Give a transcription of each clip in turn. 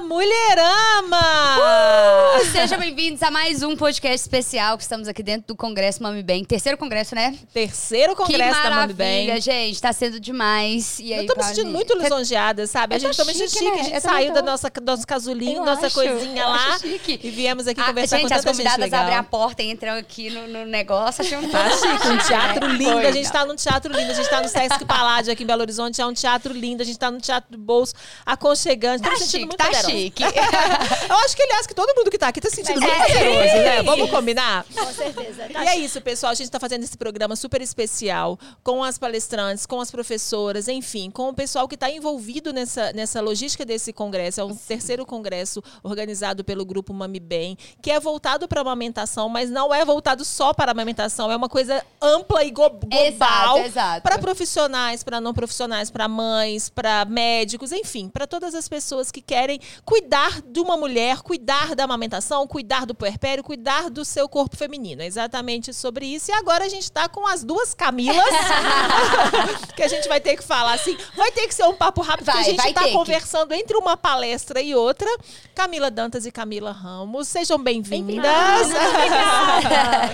Mulherama! Sejam bem-vindos a mais um podcast especial que estamos aqui dentro do Congresso Mami Bem. Terceiro congresso, né? Terceiro congresso que da Mami Bem. maravilha, gente. Tá sendo demais. E aí, Eu tô me sentindo muito lisonjeada, sabe? A Eu gente tô tô me sentindo chique, né? A gente Eu saiu nossa, nosso casulinho, Eu nossa acho, coisinha eu lá. chique. E viemos aqui Ah, conversar gente, com as tanta gente convidadas legal. abrem a porta e entram aqui no, no negócio. Achei um Tá chique, um teatro lindo. Foi, A gente não. tá num teatro lindo. A gente tá no Sesc Paládio aqui em Belo Horizonte. É um teatro lindo. A gente tá no Teatro do Bolso, aconchegante. Tá chique, muito tá poderosa. chique. Eu acho que, aliás, que todo mundo que tá aqui tá se sentindo muito É. poderoso, né? Vamos combinar? Com certeza. Tá E é isso, pessoal. A gente está fazendo esse programa super especial com as palestrantes, com as professoras, enfim, com o pessoal que está envolvido nessa, nessa logística desse congresso. É o terceiro congresso organizado pelo grupo Mami Bem, que é voltado para a amamentação, mas não é voltado só para a amamentação. É uma coisa ampla e global para profissionais, para não profissionais, para mães, para médicos, enfim, para todas as pessoas que querem cuidar de uma mulher, cuidar da amamentação, cuidar do puerpério, cuidar do seu corpo feminino. É exatamente sobre isso. E agora a gente está com as duas Camilas, que a gente vai ter que falar assim. Vai ter que ser um papo rápido, Vai, porque a gente vai está ter que. conversando entre uma palestra e outra. Camila Dantas e Camila Ramos, sejam bem-vindas.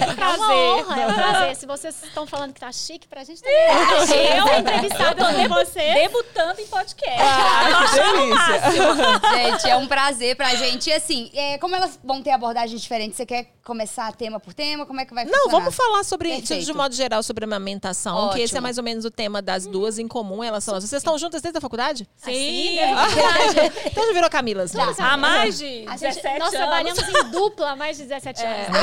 É Prazer. uma honra, é um prazer. Se vocês estão falando que tá chique, pra gente também é. Eu, entrevistada debu- você. debutando em podcast. Ah, que delícia. gente, é um prazer pra gente. E assim, é, como elas vão ter abordagens diferentes, você quer começar tema por tema? Como é que vai Não, funcionar? vamos falar sobre, de, Perfeito. de modo geral, sobre amamentação, que esse é Ótimo. mais ou menos o tema das duas em comum. Elas são, vocês estão juntas desde a faculdade? Sim. Então já virou Camilas. né? Há mais de A gente, 17 nós anos. trabalhamos em dupla há mais de 17 anos.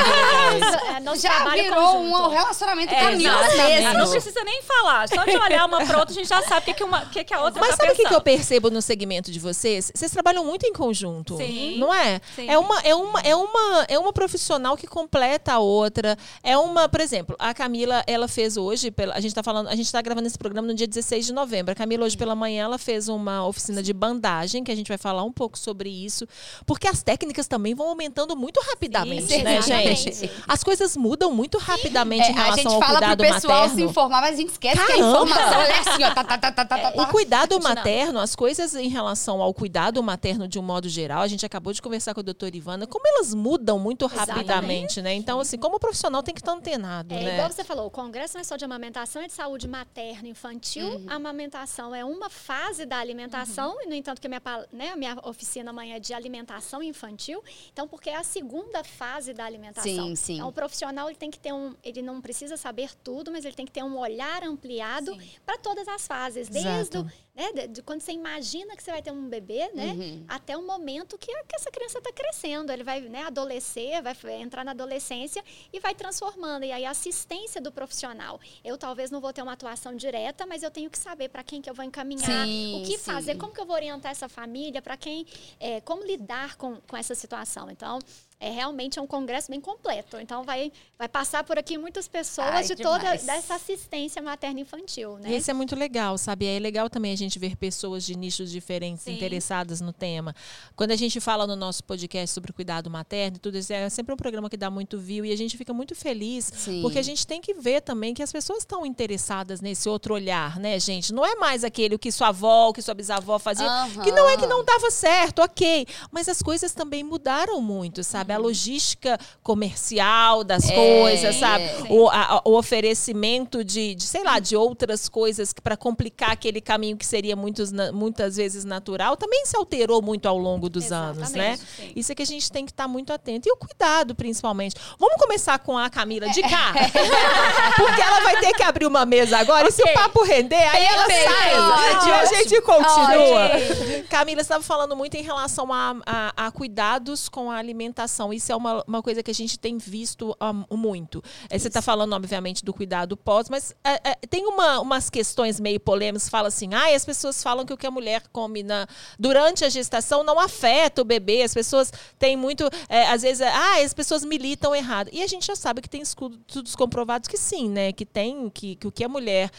É, Já virou conjunto. um relacionamento É, Camila exatamente. mesmo. Não precisa nem falar. Só de olhar uma pra outra, a gente já sabe o que, que, uma, o que, que a outra Mas tá sabe o que, que eu percebo no segmento de vocês? Vocês trabalham muito em conjunto. Sim. Não é? Sim. É uma, é, uma, é, uma, é uma profissional que completa a outra. É uma, por exemplo, a Camila, ela fez hoje, pela, a gente tá falando, a gente tá gravando esse programa no dia 16 de novembro. A Camila, hoje pela manhã, ela fez uma oficina de bandagem, que a gente vai falar um pouco sobre isso. Porque as técnicas também vão aumentando muito rapidamente, Sim, né, gente? As coisas mudam muito rapidamente É, em a relação gente ao fala pro cuidado pessoal materno. se informar, mas a gente esquece que a Caramba! informação é assim, ó. Tá, tá, tá, tá, tá, tá, O tá. cuidado materno, as coisas em relação ao cuidado materno de um modo geral, a gente acabou de conversar com a doutora Ivana, como elas mudam muito rapidamente, né? Então, assim, como profissional tem que estar antenado, É, né? igual você falou, o congresso não é só de amamentação, é de saúde materna e infantil. Uhum. A amamentação é uma fase da alimentação, e no entanto que a minha, né, a minha oficina amanhã é de alimentação infantil. Então, porque é a segunda fase da alimentação. Sim, sim. Então, o profissional ele tem que ter um, ele não precisa saber tudo, mas ele tem que ter um olhar ampliado para todas as fases, desde Exato. o, né, de, de quando você imagina que você vai ter um bebê, né, Uhum. até o momento que, que essa criança está crescendo. Ele vai né, adolescer, vai entrar na adolescência e vai transformando. E aí a assistência do profissional. Eu talvez não vou ter uma atuação direta, mas eu tenho que saber para quem que eu vou encaminhar, Sim, o que sim. fazer, como que eu vou orientar essa família, para quem, é, como lidar com, com essa situação. Então, é realmente é um congresso bem completo. Então, vai, vai passar por aqui muitas pessoas Ai, de toda dessa assistência materno-infantil, né? E isso é muito legal, sabe? É legal também a gente ver pessoas de nichos diferentes Sim. interessadas no tema. Quando a gente fala no nosso podcast sobre cuidado materno e tudo isso, é sempre um programa que dá muito view e a gente fica muito feliz, Sim. porque a gente tem que ver também que as pessoas estão interessadas nesse outro olhar, né, gente? Não é mais aquele o que sua avó, o que sua bisavó fazia, Aham. que não é que não dava certo, ok. Mas as coisas também mudaram muito, sabe? A logística comercial das É, coisas, sabe? sim. O, a- o oferecimento de, de, sei lá, de outras coisas para complicar aquele caminho que seria muitos, muitas vezes natural, também se alterou muito ao longo dos anos, né? Exatamente, sim. Isso é que a gente tem que estar muito atento. E o cuidado, principalmente. Vamos começar com a Camila de cá? Porque ela vai ter que abrir uma mesa agora. E se o papo render, aí ela Perfeito. sai. Ótimo. E a gente continua. Ótimo. Camila, você estava falando muito em relação a, a- a cuidados com a alimentação. Isso é uma, uma coisa que a gente tem visto ah, muito. Eh, Você está falando, obviamente, do cuidado pós, mas eh, eh, tem uma- umas questões meio polêmicas. Fala assim, ah, as pessoas falam que o que a mulher come na, durante a gestação não afeta o bebê. As pessoas têm muito, eh, às vezes, ah, as pessoas militam errado. E a gente já sabe que tem estudos comprovados que sim, né? Que tem, que, que o que a mulher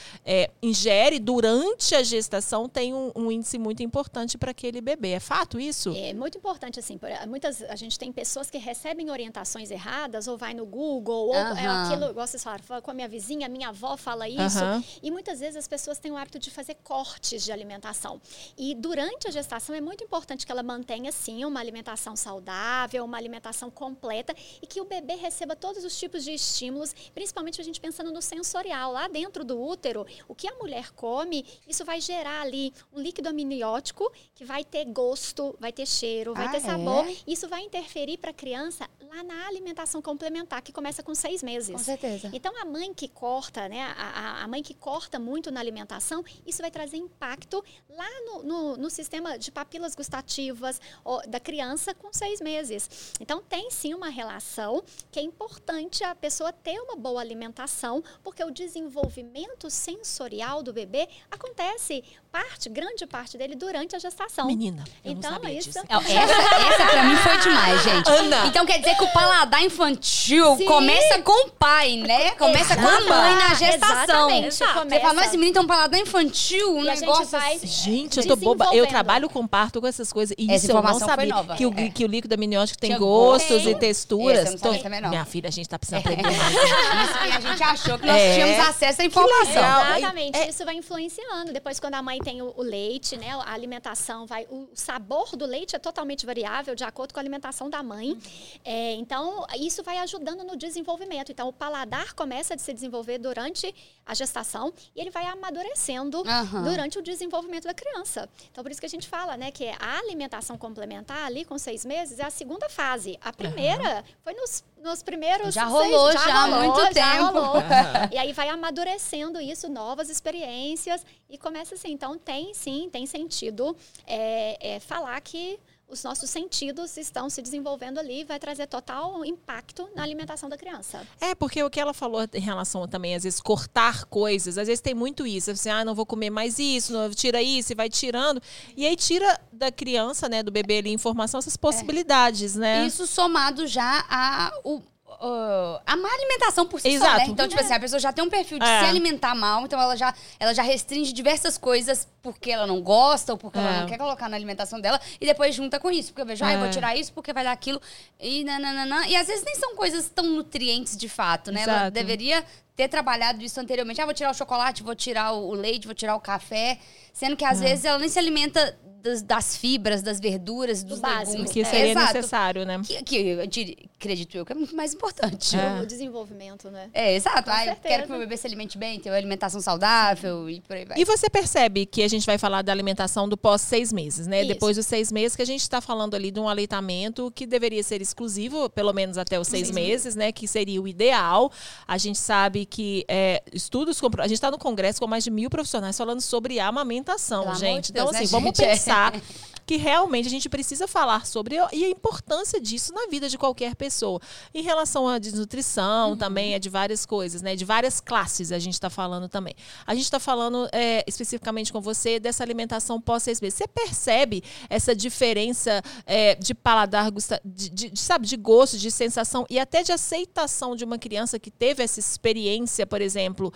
ingere durante a gestação tem um, um índice muito importante para aquele bebê. É fato isso? É muito importante, assim, por- muitas, a gente tem pessoas pessoas que recebem orientações erradas, ou vai no Google, ou é Aham. aquilo, igual vocês falaram, fala com a minha vizinha, minha avó fala isso. Aham. E muitas vezes as pessoas têm o hábito de fazer cortes de alimentação. E durante a gestação é muito importante que ela mantenha, sim, uma alimentação saudável, uma alimentação completa e que o bebê receba todos os tipos de estímulos, principalmente a gente pensando no sensorial. Lá dentro do útero, o que a mulher come, isso vai gerar ali um líquido amniótico que vai ter gosto, vai ter cheiro, vai Ah, ter sabor. é? Isso vai interferir para criança lá na alimentação complementar, que começa com seis meses. Com certeza. Então, a mãe que corta, né? A, a- mãe que corta muito na alimentação, isso vai trazer impacto lá no, no- no sistema de papilas gustativas ó, da criança com seis meses. Então, tem sim uma relação que é importante a pessoa ter uma boa alimentação, porque o desenvolvimento sensorial do bebê acontece parte, grande parte dele durante a gestação. Menina, eu Então, não sabia isso- disso. É, Essa, essa pra mim foi demais, gente. Ana. Então quer dizer que o paladar infantil Sim. começa com o pai, né? Começa com a mãe na gestação. Exatamente, Você fala, começa. nossa, esse menino tem um paladar infantil, um E a gente negócio vai- assim. Gente, eu tô boba. Eu trabalho com parto com essas coisas. E Essa isso eu não sabia. nova, Que, o, é. que o líquido amniótico tem Tinha gostos gosto. e texturas. Essa sabia também, não. Minha filha, a gente tá precisando aprender mais. Isso que a gente achou que nós É. tínhamos acesso à informação. Exatamente, É- isso vai influenciando. Depois, quando a mãe tem o, o leite, né, a alimentação vai. O sabor do leite é totalmente variável de acordo com a alimentação da mãe. É, então, isso vai ajudando no desenvolvimento. Então, o paladar começa a se desenvolver durante a gestação e ele vai amadurecendo Aham. durante o desenvolvimento da criança. Então, por isso que a gente fala, né, que a alimentação complementar ali com seis meses é a segunda fase. A primeira foi nos, nos primeiros Já seis- rolou já há muito já tempo. rolou. E aí vai amadurecendo isso, novas experiências, e começa assim. Então, tem sim, tem sentido é, é, falar que os nossos sentidos estão se desenvolvendo ali, vai trazer total impacto na alimentação da criança. É, porque o que ela falou em relação também, às vezes, cortar coisas, às vezes tem muito isso. Assim, ah, não vou comer mais isso, não, tira isso, e vai tirando. E aí tira da criança, né, do bebê ali, informação, essas possibilidades, né? Isso somado já a, o, uh, a má alimentação por si só, Exato. né? Então, tipo assim, a pessoa já tem um perfil de É. se alimentar mal, então ela já, ela já restringe diversas coisas porque ela não gosta ou porque É. ela não quer colocar na alimentação dela e depois junta com isso. Porque eu vejo, ah, eu vou É. tirar isso porque vai dar aquilo e nananana. E às vezes nem são coisas tão nutrientes de fato, né? Ela Exato. deveria ter trabalhado isso anteriormente. Ah, vou tirar o chocolate, vou tirar o leite, vou tirar o café. Sendo que às vezes ela nem se alimenta das, das fibras, das verduras, dos básico. legumes. que É, seria Exato. necessário, né? Que, que eu dir- acredito eu que é muito mais importante. É. O desenvolvimento, né? É, exato. Ai, quero que meu bebê se alimente bem, tenha uma alimentação saudável e por aí vai. E você percebe que a gente vai falar da alimentação do pós seis meses, né? Isso. Depois dos seis meses, que a gente está falando ali de um aleitamento que deveria ser exclusivo, pelo menos até os seis meses, né? Que seria o ideal. A gente sabe que é, estudos. A gente está no congresso com mais de mil profissionais falando sobre a amamentação, Pelo gente. de então, Deus, né, assim, vamos gente? É. pensar. Que realmente a gente precisa falar sobre e a importância disso na vida de qualquer pessoa. Em relação à desnutrição, Uhum. também é de várias coisas, né? De várias classes a gente está falando também. A gente está falando é, especificamente com você dessa alimentação pós seis meses. Você percebe essa diferença é, de paladar, de, de- de, sabe, de gosto, de sensação e até de aceitação de uma criança que teve essa experiência, por exemplo,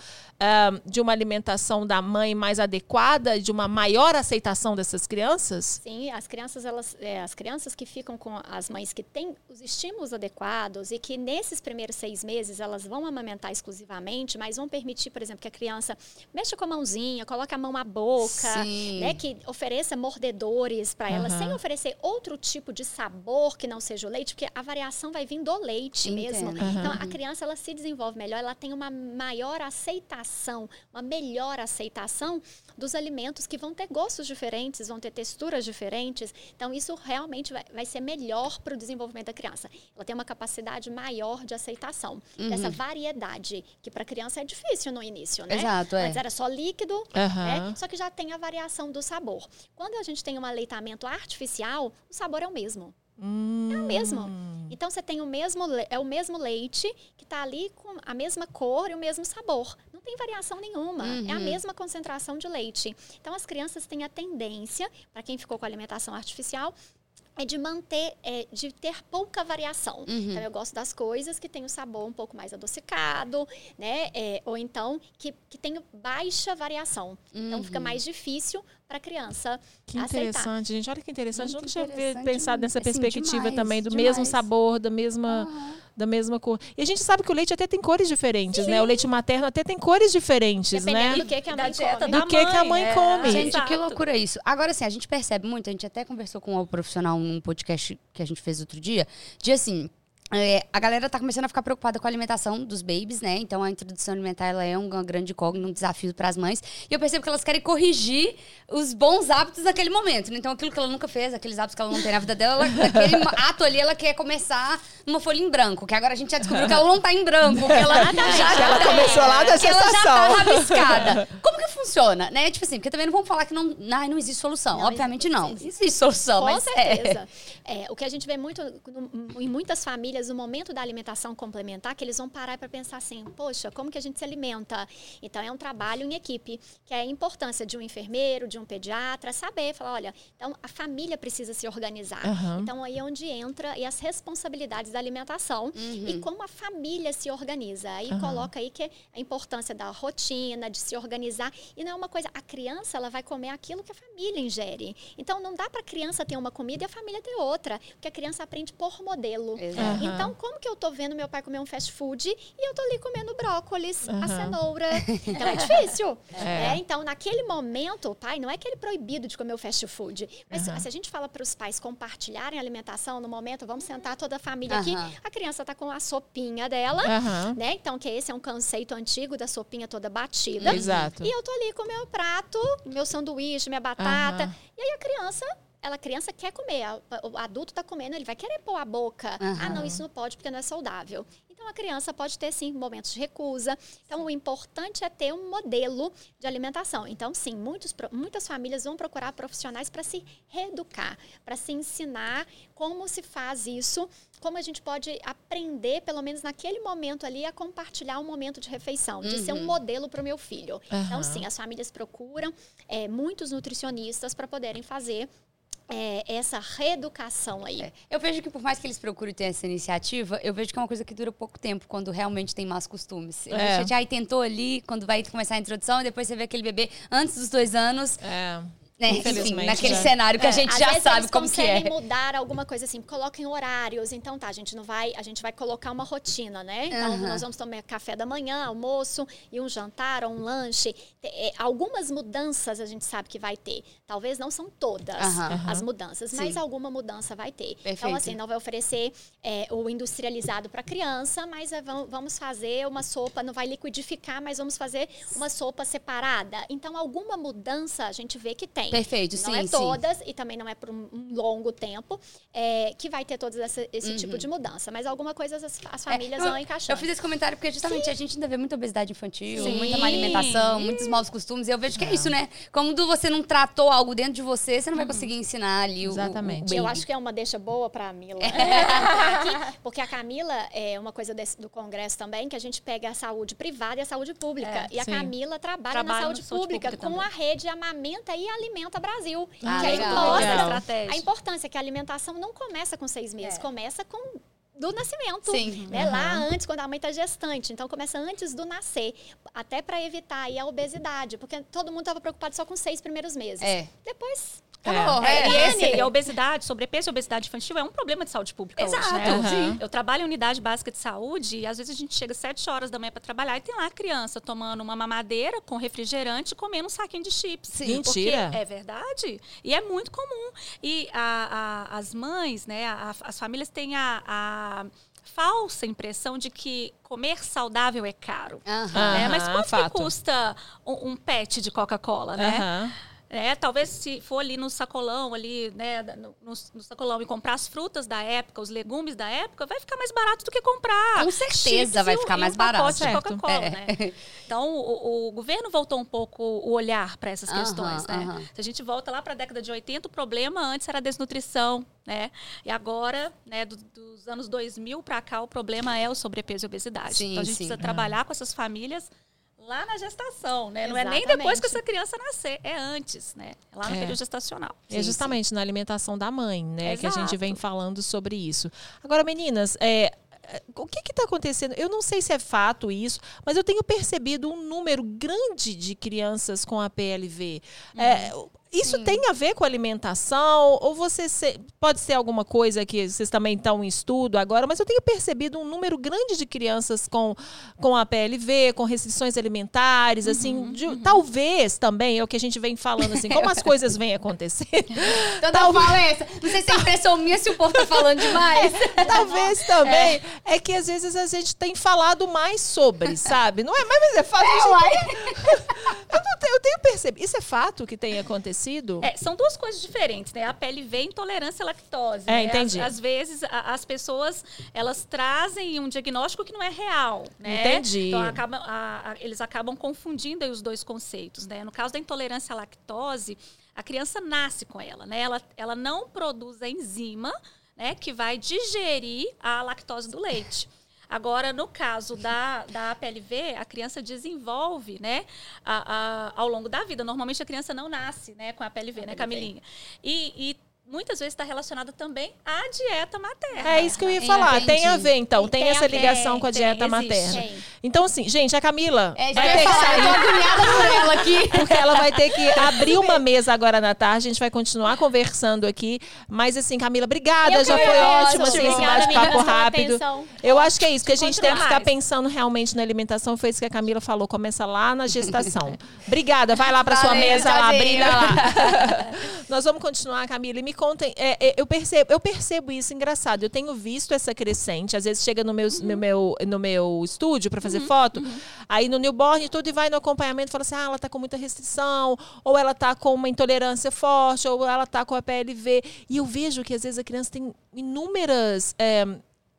de uma alimentação da mãe mais adequada, de uma maior aceitação dessas crianças? Sim, as crianças, elas, é, as crianças que ficam com as mães que têm os estímulos adequados e que nesses primeiros seis meses elas vão amamentar exclusivamente, mas vão permitir, por exemplo, que a criança mexa com a mãozinha, coloque a mão à boca, né, que ofereça mordedores para ela, Aham. sem oferecer outro tipo de sabor que não seja o leite, porque a variação vai vir do leite mesmo. Entendo. Então a criança ela se desenvolve melhor, ela tem uma maior aceitação, uma melhor aceitação dos alimentos que vão ter gostos diferentes, vão ter texturas diferentes. Então, isso realmente vai, vai ser melhor para o desenvolvimento da criança. Ela tem uma capacidade maior de aceitação dessa variedade, que para a criança é difícil no início, né? Exato, é. Antes era só líquido, Aham. né? Só que já tem a variação do sabor. Quando a gente tem um aleitamento artificial, o sabor é o mesmo. É o mesmo. Então você tem o mesmo é o mesmo leite que está ali com a mesma cor e o mesmo sabor. Não tem variação nenhuma. É a mesma concentração de leite. Então as crianças têm a tendência, para quem ficou com alimentação artificial, é de manter, é, de ter pouca variação. Então, eu gosto das coisas que têm o sabor um pouco mais adocicado, né? É, ou então, que, que tenham baixa variação. Então, fica mais difícil para a criança Que aceitar. interessante, gente. Olha que interessante. Muito Nunca tinha pensado nessa assim, perspectiva demais, também, do demais. mesmo sabor, da mesma, da mesma cor. E a gente sabe que o leite até tem cores diferentes, né? O leite materno até tem cores diferentes, Dependendo né? do que, que a Da mãe dieta come. da Do que que a mãe é. come. Gente, Exato. que loucura isso. Agora, assim, a gente percebe muito, a gente até conversou com o profissional num podcast que a gente fez outro dia, de assim. É, a galera tá começando a ficar preocupada com a alimentação dos babies, né? Então a introdução alimentar ela é uma grande incógnita, um desafio para as mães. E eu percebo que elas querem corrigir os bons hábitos daquele momento. né? Então aquilo que ela nunca fez, aqueles hábitos que ela não tem na vida dela, ela, naquele ato ali ela quer começar numa folha em branco. Que agora a gente já descobriu que ela não tá em branco, que ela já Que ela tá- começou lá da que ela já tá rabiscada. Como que funciona, né? Tipo assim, porque também não vamos falar que não, ai, não existe solução. Não, Obviamente não. existe. Existe solução, Com mas é. certeza. É, o que a gente vê muito no- em muitas famílias, no momento da alimentação complementar, que eles vão parar para pensar assim, poxa, como que a gente se alimenta? Então, é um trabalho em equipe, que é a importância de um enfermeiro, de um pediatra, saber, falar, olha, então a família precisa se organizar. Aham. Então, aí é onde entra e as responsabilidades da alimentação e como a família se organiza. Aí coloca aí que é a importância da rotina, de se organizar. E não é uma coisa, a criança ela vai comer aquilo que a família ingere. Então não dá para a criança ter uma comida e a família ter outra, porque a criança aprende por modelo. Exato. Então, como que eu tô vendo meu pai comer um fast food e eu tô ali comendo brócolis, a Aham. cenoura? Então é difícil. É. É, então, naquele momento, o pai não é que ele é proibido de comer o fast food. Mas Aham. se a gente fala para os pais compartilharem a alimentação no momento, vamos sentar toda a família aqui, a criança tá com a sopinha dela, né? Então, que esse é um conceito antigo da sopinha toda batida. Exato. E eu tô ali com meu prato, meu sanduíche, minha batata. E aí a criança, ela a criança quer comer, a- o adulto tá comendo, ele vai querer pôr a boca. Aham. Ah, não, isso não pode porque não é saudável. Então a criança pode ter sim momentos de recusa. Então o importante é ter um modelo de alimentação. Então sim, muitos, muitas famílias vão procurar profissionais para se reeducar, para se ensinar como se faz isso, como a gente pode aprender, pelo menos naquele momento ali, a compartilhar um momento de refeição, de ser um modelo para o meu filho. Aham. Então sim, as famílias procuram é, muitos nutricionistas para poderem fazer é, essa reeducação aí. É. Eu vejo que por mais que eles procurem ter essa iniciativa, eu vejo que é uma coisa que dura pouco tempo, quando realmente tem más costumes. Eu É. aí tentou ali, quando vai começar a introdução, e depois você vê aquele bebê antes dos dois anos, É. né? Enfim, naquele já. cenário que a gente Às já vezes sabe eles como que conseguem é. mudar alguma coisa assim, coloquem horários. Então tá, a gente não vai, a gente vai colocar uma rotina, né? Então nós vamos tomar café da manhã, almoço e um jantar ou um lanche. É, algumas mudanças a gente sabe que vai ter. Talvez não são todas as mudanças, mas Sim. alguma mudança vai ter. Então Perfeito. assim, não vai oferecer é, o industrializado para criança, mas é, vam- vamos fazer uma sopa, não vai liquidificar, mas vamos fazer uma sopa separada. Então alguma mudança a gente vê que tem. Perfeito, Não sim, é sim. todas, e também não é por um longo tempo, é, que vai ter todo esse, esse tipo de mudança. Mas alguma coisa as, as famílias Uhum. É, eu- vão encaixando. Eu fiz esse comentário porque justamente a gente ainda vê muita obesidade infantil, Sim. muita má alimentação, muitos maus costumes. E eu vejo que é isso, né? Como do- você não tratou algo dentro de você, você não vai conseguir ensinar ali o- o, Exatamente. Eu acho que é uma deixa boa para a Mila. Aqui, porque a Camila é uma coisa desse- do Congresso também, que a gente pega a saúde privada e a saúde pública. É, e a sim. Camila trabalha, Trabalha na na saúde, saúde pública, pública com também. a rede Amamenta e Alimenta Brasil. Ah, que aí mostra a importância que a alimentação não começa com seis meses, É. começa com do nascimento. Sim. Né? Lá antes, quando a mãe está gestante. Então, começa antes do nascer. Até para evitar aí a obesidade. Porque todo mundo estava preocupado só com os seis primeiros meses. É. Depois, Acabou. É, É, e esse- e a obesidade, sobrepeso e obesidade infantil é um problema de saúde pública Exato, hoje, né? sim. Eu trabalho em unidade básica de saúde e às vezes a gente chega às 7 horas da manhã para trabalhar e tem lá a criança tomando uma mamadeira com refrigerante e comendo um saquinho de chips. Sim. Porque Mentira. é verdade. E é muito comum. E a- a- as mães, né, a- as famílias têm a, a falsa impressão de que comer saudável é caro. Aham. né? Mas quanto fato. que custa um, um pet de Coca-Cola, né? Aham. É, talvez se for ali no sacolão, ali, né, no, no- sacolão e comprar as frutas da época, os legumes da época, vai ficar mais barato do que comprar. Com certeza vai e um- ficar e um mais barato. pacote de Certo. Coca-Cola, É. né? Então, o, o governo voltou um pouco o olhar para essas questões, né? Se a gente volta lá para a década de 80, o problema antes era a desnutrição, né? E agora, né, do- dos anos 2000 para cá, o problema é o sobrepeso e obesidade. Sim, então, a gente sim. precisa trabalhar com essas famílias lá na gestação, né? Não é nem depois que essa criança nascer, é antes, né? É lá no É. período gestacional. É justamente na alimentação da mãe, né? Que a gente Exato. vem falando sobre isso. Agora, meninas, é, é, o que está acontecendo? Eu não sei se é fato isso, mas eu tenho percebido um número grande de crianças com a PLV. É, isso tem a ver com alimentação? Ou você se- pode ser alguma coisa que vocês também estão em estudo agora, mas eu tenho percebido um número grande de crianças com, com a PLV, com restrições alimentares, assim, de- talvez também, é o que a gente vem falando, assim, como as coisas vêm acontecendo. Fala é essa. Não sei se é impressão minha se o povo tá falando demais. Talvez também é. que às vezes a gente tem falado mais sobre, sabe? Não é? Mas é fato. gente- eu, eu tenho percebido. Isso é fato que tem acontecido? É, são duas coisas diferentes, né? A PLV e intolerância à lactose. É, né? entendi. Às, às vezes, a- as pessoas, elas trazem um diagnóstico que não é real, né? Entendi. Então, a- a- eles acabam confundindo os dois conceitos, né? No caso da intolerância à lactose, a criança nasce com ela, né? Ela, ela não produz a enzima, né? Que vai digerir a lactose do leite. Agora, no caso da, da PLV, a criança desenvolve, né, a- a- ao longo da vida. Normalmente a criança não nasce, né, com a PLV, né, Camilinha? E, e muitas vezes está relacionada também à dieta materna. É isso que eu ia Entendi. falar. Tem a ver, então. Tem, Tem essa ligação com a tem, dieta existe. materna. Então, assim, gente, a Camila É, vai ter que falar. Eu sair. tô por ela aqui. Porque ela vai ter que abrir uma mesa agora na tarde. A gente vai continuar conversando aqui. Mas, assim, Camila, obrigada. Eu Já foi ótimo, assim, esse bate-papo rápido. atenção. Eu acho que é isso, que a gente Enquanto tem que ficar mais. pensando realmente na alimentação. Foi isso que a Camila falou. Começa lá na gestação. Obrigada. Vai lá para sua Valeu, mesa lá, brilha lá. Nós vamos continuar, Camila. E me contem. é, é, eu, percebo, eu percebo isso engraçado. Eu tenho visto essa crescente. Às vezes chega no meu, no meu, no meu estúdio para fazer foto. Aí no newborn tudo, e vai no acompanhamento e fala assim: ah, ela tá com muita restrição, ou ela tá com uma intolerância forte, ou ela tá com a PLV. E eu vejo que às vezes a criança tem inúmeras. é,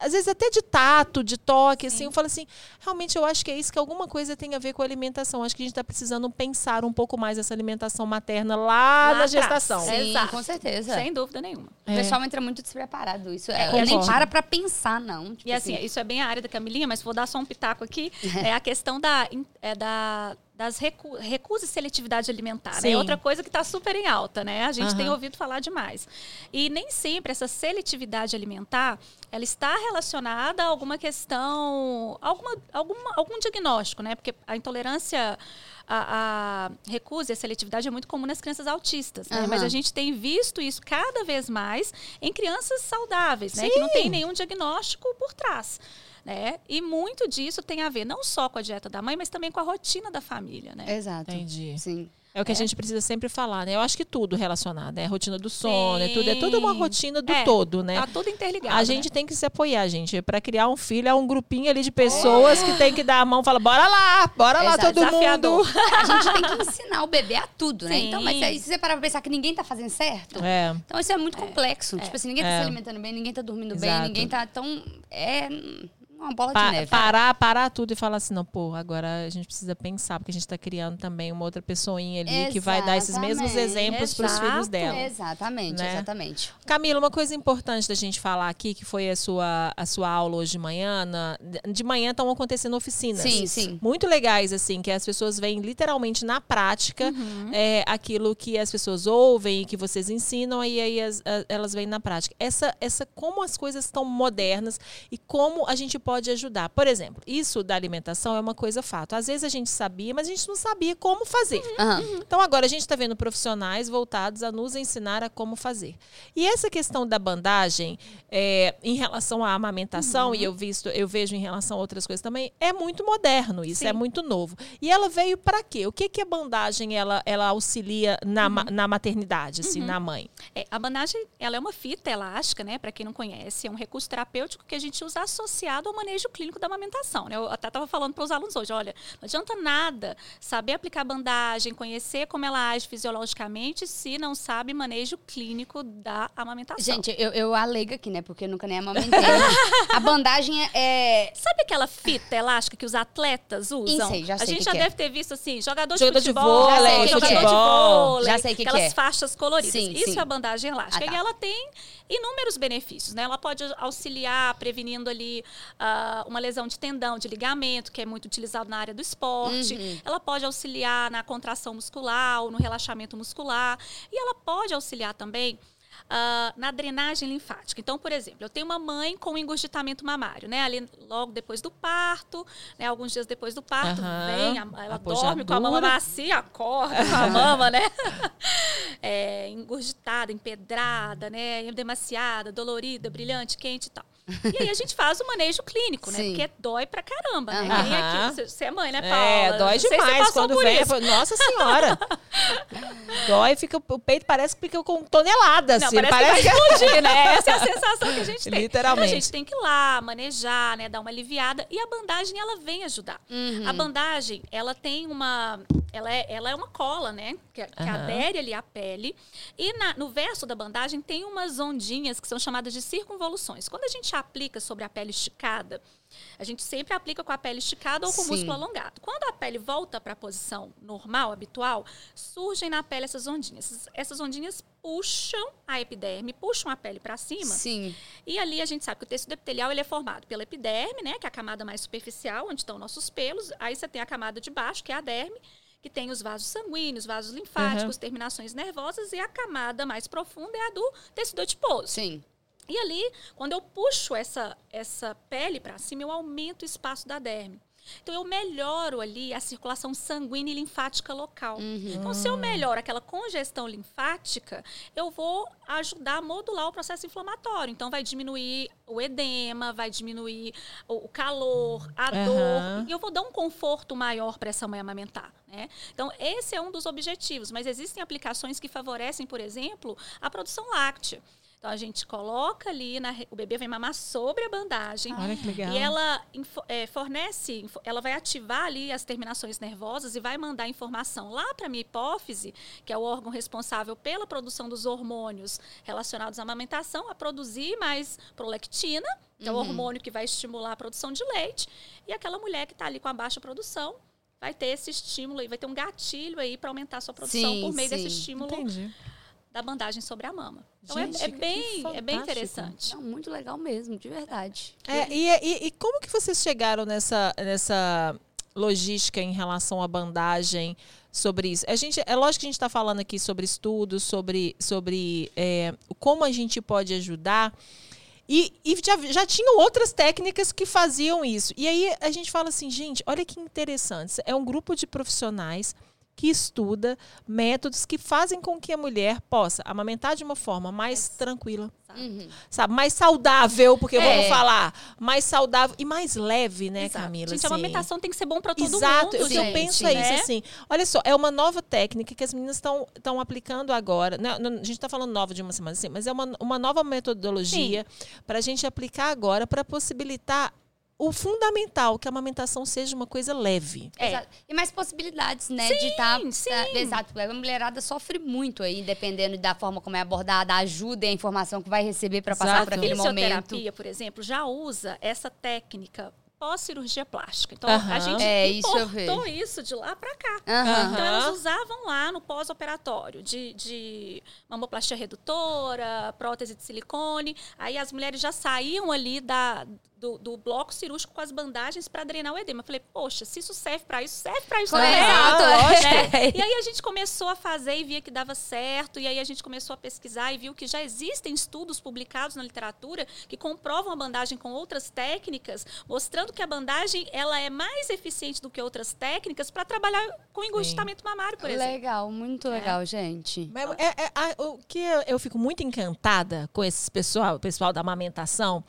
às vezes até de tato, de toque, assim, eu falo assim, realmente eu acho que é isso, que alguma coisa tem a ver com a alimentação. Acho que a gente está precisando pensar um pouco mais essa alimentação materna lá, Lá na gestação. É. Sim, Exato. com certeza. Sem dúvida nenhuma. O pessoal entra muito despreparado. Isso É, é, nem concordo. para pra pensar, não. Tipo E assim, isso é bem a área da Camilinha, mas vou dar só um pitaco aqui. é a questão da, é da das recu recusa e seletividade alimentar. né? Sim. É outra coisa que está super em alta, né? A gente Aham. tem ouvido falar demais. E nem sempre essa seletividade alimentar, ela está relacionada a alguma questão, alguma, alguma, algum diagnóstico, né? Porque a intolerância a, a recusa e a seletividade é muito comum nas crianças autistas, né? Aham. Mas a gente tem visto isso cada vez mais em crianças saudáveis, né? Que não tem nenhum diagnóstico por trás. Né? E muito disso tem a ver não só com a dieta da mãe, mas também com a rotina da família, né? Exato. Entendi. Sim. É o que a gente precisa sempre falar, né? Eu acho que tudo relacionado, né? Rotina do sono, é tudo, é tudo uma rotina do É, todo, né? Tá tudo interligado. A gente né? tem que se apoiar, gente. Para criar um filho é um grupinho ali de pessoas que tem que dar a mão e falar: bora lá, bora lá, Exato, todo desafiador. mundo. A gente tem que ensinar o bebê a tudo, né? Sim. Então, mas aí se você parar pra pensar que ninguém tá fazendo certo, É. então isso é muito complexo. Tipo assim, ninguém tá É. se alimentando bem, ninguém tá dormindo Exato. bem, ninguém tá tão. É uma bola Pa- de neve. parar, parar tudo e falar assim, não, pô, agora a gente precisa pensar, porque a gente tá criando também uma outra pessoinha ali que vai dar esses mesmos Exatamente. exemplos pros Exato. filhos dela. Exatamente, Né? exatamente. Camila, uma coisa importante da gente falar aqui, que foi a sua, a sua aula hoje de manhã, na- de manhã estão acontecendo oficinas. Sim, sim. Muito legais, assim, que as pessoas veem literalmente na prática Uhum. é, aquilo que as pessoas ouvem, que vocês ensinam, e aí as- a- elas veem na prática. Essa, essa, como as coisas estão modernas e como a gente pode ajudar. Por exemplo, isso da alimentação é uma coisa fato. Às vezes a gente sabia, mas a gente não sabia como fazer. Aham. Então agora a gente está vendo profissionais voltados a nos ensinar a como fazer. E essa questão da bandagem é, em relação à amamentação, Uhum. e eu, visto, eu vejo em relação a outras coisas também, é muito moderno, isso Sim. é muito novo. E ela veio para quê? O que, que a bandagem ela, ela auxilia na, Uhum. na maternidade, assim, na mãe? É, a bandagem, ela é uma fita elástica, né? Para quem não conhece, é um recurso terapêutico que a gente usa associado ao manejo clínico da amamentação, né? Eu até estava falando para os alunos hoje, olha, não adianta nada saber aplicar bandagem, conhecer como ela age fisiologicamente, se não sabe manejo clínico da amamentação. Gente, eu, eu alega aqui, né? Porque eu nunca nem amamentei. a bandagem é. é- Sabe aquela fita elástica que os atletas usam? sei, já sei a gente que já que é. deve ter visto assim, jogador, Jogador de de futebol, vôlei, jogador de vôlei, Já sei que que aquelas é. faixas coloridas. Sim, Isso sim. é a bandagem elástica. Ah, tá. E ela tem inúmeros benefícios, né? Ela pode auxiliar prevenindo ali ah, uma lesão de tendão, de ligamento, que é muito utilizado na área do esporte. Uhum. Ela pode auxiliar na contração muscular ou no relaxamento muscular. E ela pode auxiliar também ah, na drenagem linfática. Então, por exemplo, eu tenho uma mãe com engurgitamento mamário, né? Ali logo depois do parto, né? Alguns dias depois do parto, Aham. vem, a- ela A dorme com a mama macia, acorda com a mama, né? É, engurgitada, empedrada, né? Demasiada, dolorida, brilhante, quente e tal. E aí a gente faz o manejo clínico, né? Sim. Porque dói pra caramba, né? Quem aqui, você- é mãe, né, Paula? É, dói se demais passou quando vem. isso. Nossa senhora. dói, fica, o peito parece que fica com toneladas. Não, assim, parece, que vai explodir, né? Essa é a sensação que a gente tem. Literalmente. Então, a gente tem que ir lá, manejar, né? Dar uma aliviada. E a bandagem, ela vem ajudar. Uhum. A bandagem, ela tem uma... Ela é, ela é uma cola, né? Que, que Aham. adere ali à pele. E na- no verso da bandagem tem umas ondinhas que são chamadas de circunvoluções. Quando a gente aplica sobre a pele esticada, a gente sempre aplica com a pele esticada ou com o músculo alongado. Quando a pele volta para a posição normal, habitual, surgem na pele essas ondinhas. Essas, ondinhas puxam a epiderme, puxam a pele para cima. Sim. E ali a gente sabe que o tecido epitelial ele é formado pela epiderme, né, que é a camada mais superficial, onde estão nossos pelos. Aí você tem a camada de baixo, que é a derme, que tem os vasos sanguíneos, vasos linfáticos, terminações nervosas, e a camada mais profunda é a do tecido adiposo. Sim. E ali, quando eu puxo essa, essa pele para cima, eu aumento o espaço da derme. Então, eu melhoro ali a circulação sanguínea e linfática local. Então, se eu melhoro aquela congestão linfática, eu vou ajudar a modular o processo inflamatório. Então, vai diminuir o edema, vai diminuir o calor, a Aham. dor. E eu vou dar um conforto maior para essa mãe amamentar. Né? Então, esse é um dos objetivos. Mas existem aplicações que favorecem, por exemplo, a produção láctea. Então, a gente coloca ali, na o bebê vai mamar sobre a bandagem. Olha que legal. E ela é, fornece, ela vai ativar ali as terminações nervosas e vai mandar informação lá para a minha hipófise, que é o órgão responsável pela produção dos hormônios relacionados à amamentação, a produzir mais prolectina, que é o hormônio que vai estimular a produção de leite. E aquela mulher que está ali com a baixa produção vai ter esse estímulo e vai ter um gatilho aí para aumentar a sua produção Sim, por meio desse sim. estímulo Entendi. Da bandagem sobre a mama. Então é- Gente, é, que bem, é bem interessante. Não, muito legal mesmo, de verdade. É, e, e- e como que vocês chegaram nessa, nessa logística em relação à bandagem sobre isso? A gente, é lógico que a gente está falando aqui sobre estudos, sobre, sobre é, como a gente pode ajudar. E, e já, já tinham outras técnicas que faziam isso. E aí a gente fala assim, gente, olha que interessante. É um grupo de profissionais que estuda métodos que fazem com que a mulher possa amamentar de uma forma mais tranquila, Uhum. sabe, mais saudável, porque É. vamos falar, mais saudável e mais leve, né, Exato. Camila? Gente, a assim. amamentação tem que ser bom para todo Exato, mundo. eu, eu penso é né? isso assim. Olha só, é uma nova técnica que as meninas estão aplicando agora. Não, não, a gente está falando nova de uma semana assim, mas é uma, uma nova metodologia para a gente aplicar agora para possibilitar o fundamental, que a amamentação seja uma coisa leve. É. Exato. E mais possibilidades, né? de estar. sim. exato. A mulherada sofre muito aí, dependendo da forma como é abordada, a ajuda e a informação que vai receber para passar por aquele momento. fisioterapia, por exemplo, já usa essa técnica pós-cirurgia plástica. Então, a gente É, isso importou isso de lá para cá. Então, elas usavam lá no pós-operatório de, de mamoplastia redutora, prótese de silicone. Aí as mulheres já saíam ali da, do, do bloco cirúrgico com as bandagens para drenar o edema. Eu falei, poxa, se isso serve para isso, serve para isso É, também. Né? é. E aí a gente começou a fazer e via que dava certo. E aí a gente começou a pesquisar e viu que já existem estudos publicados na literatura que comprovam a bandagem com outras técnicas, mostrando que a bandagem ela é mais eficiente do que outras técnicas para trabalhar com engurgitamento mamário, por exemplo. Legal, muito legal, gente. Mas é- é- a- o que eu, eu fico muito encantada com esse pessoal, pessoal da amamentação,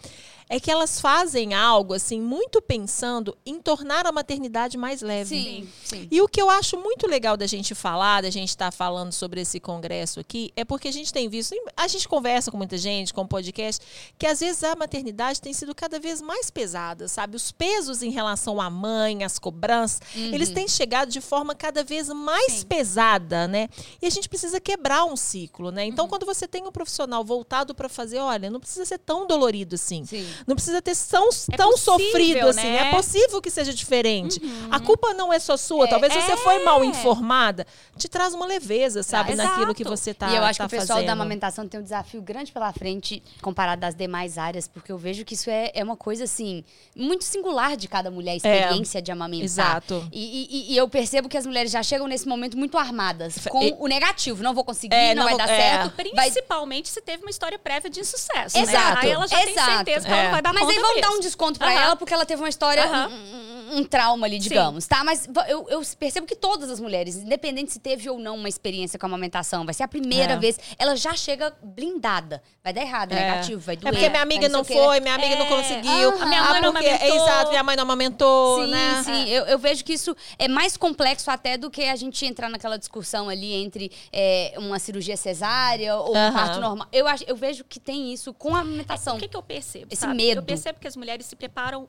é que elas fazem algo assim muito pensando em tornar a maternidade mais leve. Sim, sim. E o que eu acho muito legal da gente falar, da gente estar falando sobre esse congresso aqui, é porque a gente tem visto, a gente conversa com muita gente, com podcast, que às vezes a maternidade tem sido cada vez mais pesada, sabe? Os pesos em relação à mãe, às cobranças, eles têm chegado de forma cada vez mais Sim. pesada, né? E a gente precisa quebrar um ciclo, né? Então, quando você tem um profissional voltado para fazer, olha, não precisa ser tão dolorido assim. Sim. Não precisa ter tão, É tão possível, sofrido assim. né? É possível que seja diferente. A culpa não é só sua. Talvez você foi mal É. informada. Te traz uma leveza, sabe? Exato. Naquilo que você tá e eu acho tá que o pessoal fazendo. da amamentação tem um desafio grande pela frente comparado das demais áreas, porque eu vejo que isso é, é uma coisa, assim, muito singular de cada mulher, a experiência de amamentar. Exato. E, e- e eu percebo que as mulheres já chegam nesse momento muito armadas, com E- o negativo. Não vou conseguir, É, não, não vai vou- dar é. certo. vai- Principalmente se teve uma história prévia de insucesso. né? Exato, Aí ela já tem exato. certeza que É. não vai dar Mas aí vamos dar um desconto pra Aham. ela, porque ela teve uma história, Aham. um, um- um trauma ali, digamos, tá? Mas eu, eu percebo que todas as mulheres, independente se teve ou não uma experiência com a amamentação, vai ser a primeira É. vez, ela já chega blindada. Vai dar errado, É. negativo, vai É doer. porque minha amiga não sei o quê. foi, minha amiga não É. conseguiu. Aham. A minha mãe não porque- amamentou. Exato, minha mãe não amamentou, Sim, né? sim. Eu, eu vejo que isso é mais complexo até do que a gente entrar naquela discussão ali entre é, uma cirurgia cesárea ou um Aham. parto normal. Eu, acho, eu vejo que tem isso com a amamentação. O que, que eu percebo? Esse sabe? medo. Eu percebo que as mulheres se preparam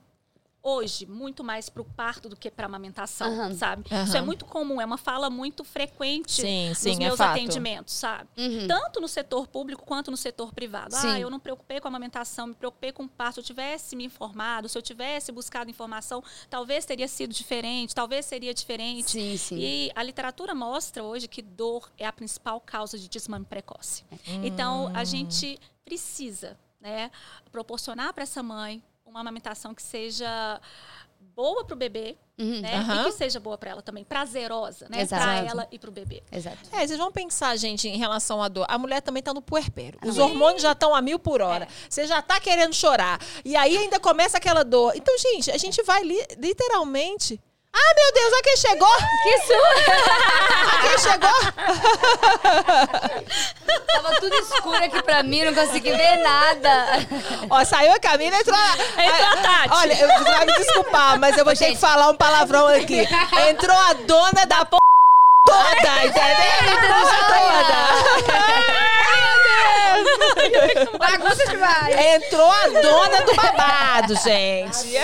hoje muito mais para o parto do que para a amamentação, Aham. sabe? Aham. Isso é muito comum, é uma fala muito frequente Sim, sim, nos é meus fato. atendimentos, sabe? Uhum. Tanto no setor público quanto no setor privado. Sim. Ah, eu não me preocupei com a amamentação, me preocupei com o parto. Se eu tivesse me informado, se eu tivesse buscado informação, talvez teria sido diferente, talvez seria diferente. Sim, sim. E a literatura mostra hoje que dor é a principal causa de desmame precoce. Então, a gente precisa né, proporcionar para essa mãe uma amamentação que seja boa para o bebê, Uhum. né? Aham. E que seja boa para ela também, prazerosa, né? Para ela e para o bebê. Exato. É, vocês vão pensar, gente, em relação à dor. A mulher também tá no puerpério. Os hormônios já estão a mil por hora. Você já tá querendo chorar. E aí ainda começa aquela dor. Então, gente, a gente vai li- literalmente. Ah, meu Deus, a quem chegou? Que surra! A quem chegou? Tava tudo escuro aqui pra mim, não consegui ver nada. Ó, saiu a Camila, entrou a... Entrou a Tati. Olha, eu você vai me desculpar, mas eu vou ter que falar um palavrão aqui. Entrou a dona da p... toda, entendeu? Toda. Bagunça demais. Entrou a dona do babado, gente.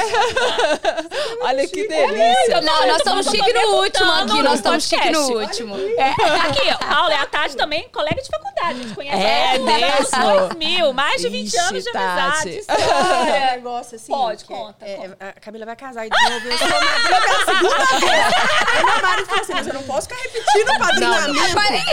Olha que delícia. Não, nós estamos chique no último aqui. Nós estamos chique no último. Aqui, ó, Paula e a Tati também, colega de faculdade. A gente conhece É desde mesmo? 2000, mais de 20 Ixi, anos de Tati. amizade. Olha, um negócio assim. Pode, é- conta, é- conta. A Camila vai casar e de novo. Eu sou madrinha pela segunda vez. Meu marido falou assim: mas eu não posso ficar repetindo o padrinhamento.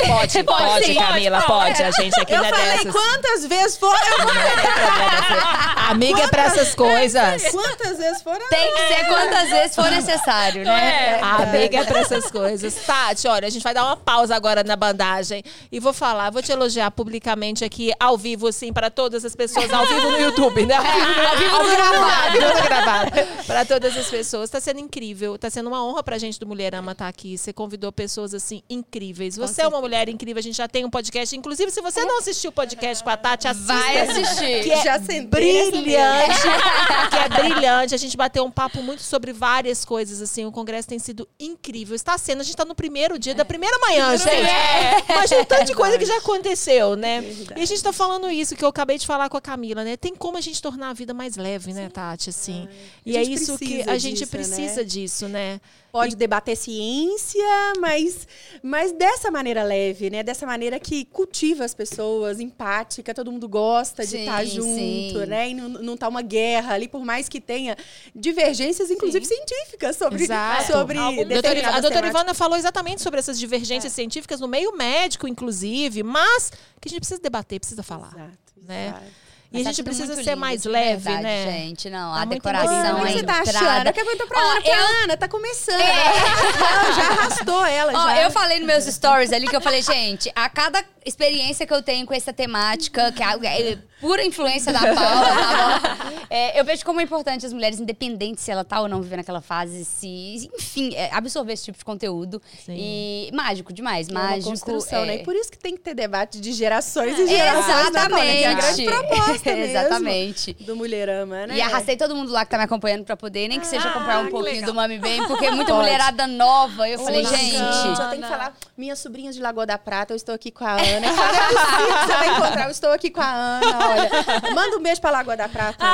Pode, pode, sim, Camila, pode. A gente aqui eu não é falei, dessas. Quantas vezes? Eu falei, Amiga é pra essas coisas. quantas vezes foram? Tem que ser quantas vezes for necessário, né? A amiga é pra essas coisas. Tati, olha, a gente vai dar uma pausa agora na bandagem. E vou falar, vou te elogiar publicamente aqui, ao vivo, assim, para todas as pessoas, ao vivo no YouTube, né? Ao vivo no gravado. Ao vivo no gravado. Para todas as pessoas. Tá sendo incrível. Tá sendo uma honra pra gente do Mulherama estar aqui. Você convidou pessoas, assim, incríveis. Você é uma mulher incrível, a gente já tem um podcast. Inclusive, se você não assistiu o podcast com a Tati, assista. Vai assistir. Que é Já sentei nessa brilhante, que é brilhante. A gente bateu um papo muito sobre várias coisas, assim. O congresso tem sido incrível. Está sendo, a gente está no primeiro dia da primeira manhã, gente. Imagina o tanto de coisa que já aconteceu, né? E a gente tá falando isso que eu acabei de falar com a Camila, né? Tem como a gente tornar a vida mais leve, né, Tati, assim. E é isso que a gente disso, precisa né? disso, né? Pode debater ciência, mas, mas dessa maneira leve, né? Dessa maneira que cultiva as pessoas, empática, todo mundo gosta de Sim, estar junto, sim. né? E não, não tá uma guerra ali, por mais que tenha divergências, inclusive científicas, sobre, Exato. sobre a doutora. Ivana falou exatamente sobre essas divergências científicas no meio médico, inclusive, mas que a gente precisa debater, precisa falar. Exato, né? exato. E a Mas tá gente tudo precisa ser lindo, mais leve, verdade, né? gente. Não, Tá a decoração, é que você tá achando? Que perguntou pra Ana, eu- a Ana tá começando. Ela já arrastou ela, já. eu falei nos meus stories ali que eu falei, gente, a cada experiência que eu tenho com essa temática, que é é pura influência da Paula, tá? É, eu vejo como é importante as mulheres, independente se ela tá ou não vivendo aquela fase, se, enfim, é, absorver esse tipo de conteúdo. Sim. E mágico demais, É uma mágico. construção, é. né? E por isso que tem que ter debate de gerações e gerações, Exatamente. Paula? Que é a grande proposta mesmo Exatamente. do Mulherama, né? E arrastei todo mundo lá que tá me acompanhando pra poder, nem que seja Ah, acompanhar um pouquinho legal. do Mami Bem, porque é muita Pode. mulherada nova. Eu falei, gente. Eu tenho que falar, minhas sobrinhas de Lagoa da Prata, eu estou aqui com a Ana. Eu falei, "Não é possível que você vai encontrar, eu estou aqui com a Ana, olha. Manda um beijo pra Lagoa da Prata.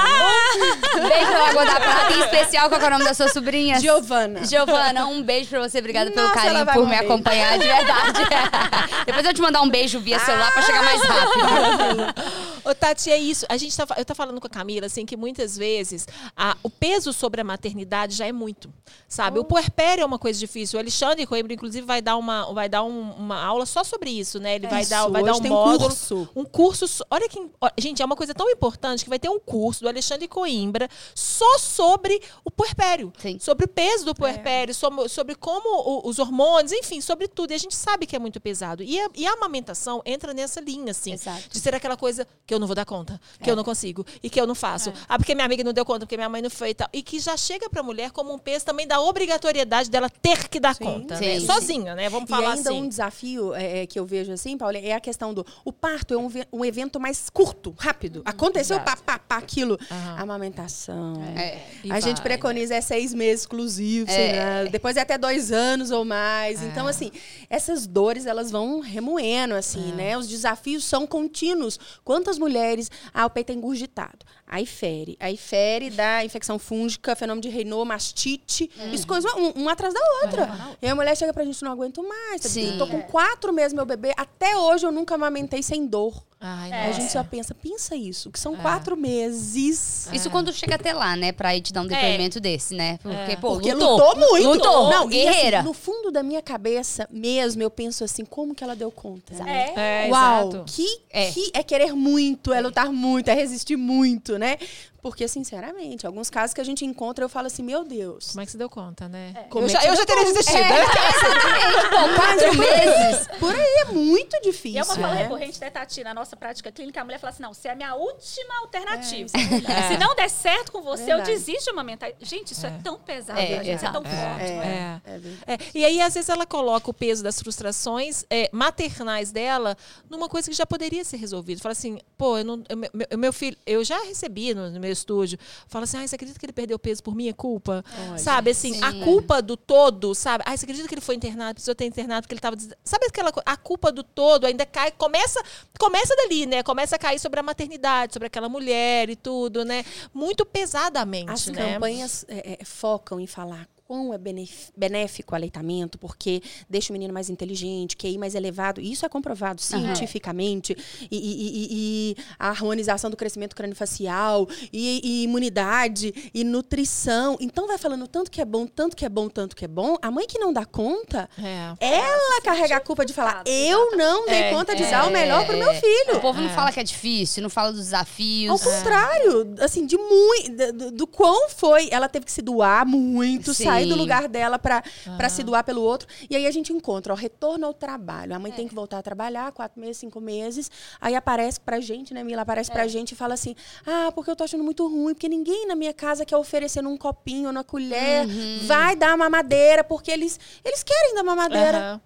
Um beijo pra Lagoa da Prata, em especial, qual é o nome da sua sobrinha? Giovana. Giovana, um beijo pra você. Obrigada pelo Nossa, carinho ela vai por me acompanhar, de verdade. Depois eu te mandar um beijo via celular pra chegar mais rápido. Ô, Ô, Tati, é isso. A gente tá, eu tô falando com a Camila, assim, que muitas vezes a- o peso sobre a maternidade já é muito, sabe? O puerpério é uma coisa difícil. O Alexandre Coimbra, inclusive, vai dar uma, vai dar um- uma aula só sobre isso, né? Ele vai, dar, Isso, vai dar um tem um módulo. curso. Um curso. so- Olha que. Gente, é uma coisa tão importante que vai ter um curso do Alexandre Coimbra só sobre o puerpério. Sim. Sobre o peso do puerpério, sobre, sobre como o- os hormônios, enfim, sobre tudo. E a gente sabe que é muito pesado. E a, e a amamentação entra nessa linha, assim. Exato. De ser aquela coisa que eu não vou dar conta, que eu não consigo e que eu não faço. Ah, porque minha amiga não deu conta, porque minha mãe não foi e tal. E que já chega pra mulher como um peso também da obrigatoriedade dela ter que dar Sim. conta, Sim, né? sim. Sozinha, né? Vamos falar e ainda assim. um desafio é, é, que eu vejo assim, Paula, é a questão do. O parto é um, um evento mais curto, rápido. Aconteceu, pá, Exato. pá, pá, aquilo. Aham. Amamentação. É. A gente vai, preconiza é seis meses exclusivo, É. lá, depois é até dois anos ou mais. É. Então, assim, essas dores, elas vão remoendo, assim, É. né? Os desafios são contínuos. Quantas mulheres, ah, o peito é engurgitado. Aí fere. Aí fere, dá infecção fúngica, fenômeno de Raynaud, mastite. Uhum. Isso coisa um, um atrás da outra. E a mulher chega pra gente, não aguento mais. Sim. Eu tô com quatro meses meu bebê. Até hoje eu nunca amamentei sem dor. Ai, Aí a gente já pensa, pensa isso, que É. são quatro meses. Isso quando chega até lá, né? Pra ir te dar um depoimento desse, né? Porque, pô, Porque lutou. lutou, muito. Lutou, Não, e, assim, guerreira. no fundo da minha cabeça mesmo, eu penso assim, como que ela deu conta? É. É, Uau, exato. que É. que é querer muito, é lutar muito, é resistir muito, né? Porque, sinceramente, alguns casos que a gente encontra, eu falo assim, meu Deus. Como é que você deu conta, né? Como eu é já, eu já teria desistido. É, né? exatamente. Pô, quatro meses. Por aí é muito E é difícil. uma fala né? recorrente, né, Tati? Na nossa prática clínica, a mulher fala assim: não, você é a minha última alternativa. É. Se não der certo com você, eu Verdade. desisto de amamentar. Gente, isso é, tão pesado, É, né, gente? Isso é tão forte. É, É. é. É, e aí, às vezes, ela coloca o peso das frustrações é, maternais dela numa coisa que já poderia ser resolvida. Fala assim, pô, eu não, eu- meu, meu filho, eu já recebi no, no meu estúdio, fala assim, ai, você acredita que ele perdeu peso por minha culpa? Sabe, assim, a Sim. culpa do todo, sabe? Ai, você acredita que ele foi internado, precisou ter internado, porque ele tava... des- Sabe aquela A culpa do todo ainda cai, começa, começa dali, né? Começa a cair sobre a maternidade, sobre aquela mulher e tudo, né? Muito pesadamente, As né? campanhas é, é, focam em falar quão é benéfico o aleitamento, porque deixa o menino mais inteligente, QI mais elevado. Isso é comprovado cientificamente. E, e- e- e a harmonização do crescimento crâniofacial, e, e imunidade, e nutrição. Então vai falando tanto que é bom, tanto que é bom, tanto que é bom. A mãe que não dá conta, É. ela carrega a culpa de falar: eu não dei É, conta de é, dar o melhor pro meu é. filho. O povo não fala que é difícil, não fala dos Ao desafios. contrário, assim, de muito. Do, do quão foi. Ela teve que se doar muito, Sim. sair do lugar dela pra, pra se doar pelo outro. E aí a gente encontra, ó, retorno ao trabalho. A mãe tem que voltar a trabalhar, quatro meses, cinco meses. Aí aparece pra gente, né, Mila? Aparece pra gente e fala assim: ah, porque eu tô achando muito ruim, porque ninguém na minha casa quer oferecer num copinho na colher. Vai dar mamadeira, porque eles, eles querem dar mamadeira. Aham.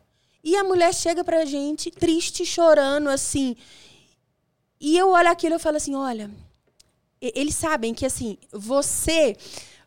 E a mulher chega pra gente, triste, chorando, assim. E eu olho aquilo e falo assim: olha, eles sabem que, assim, você.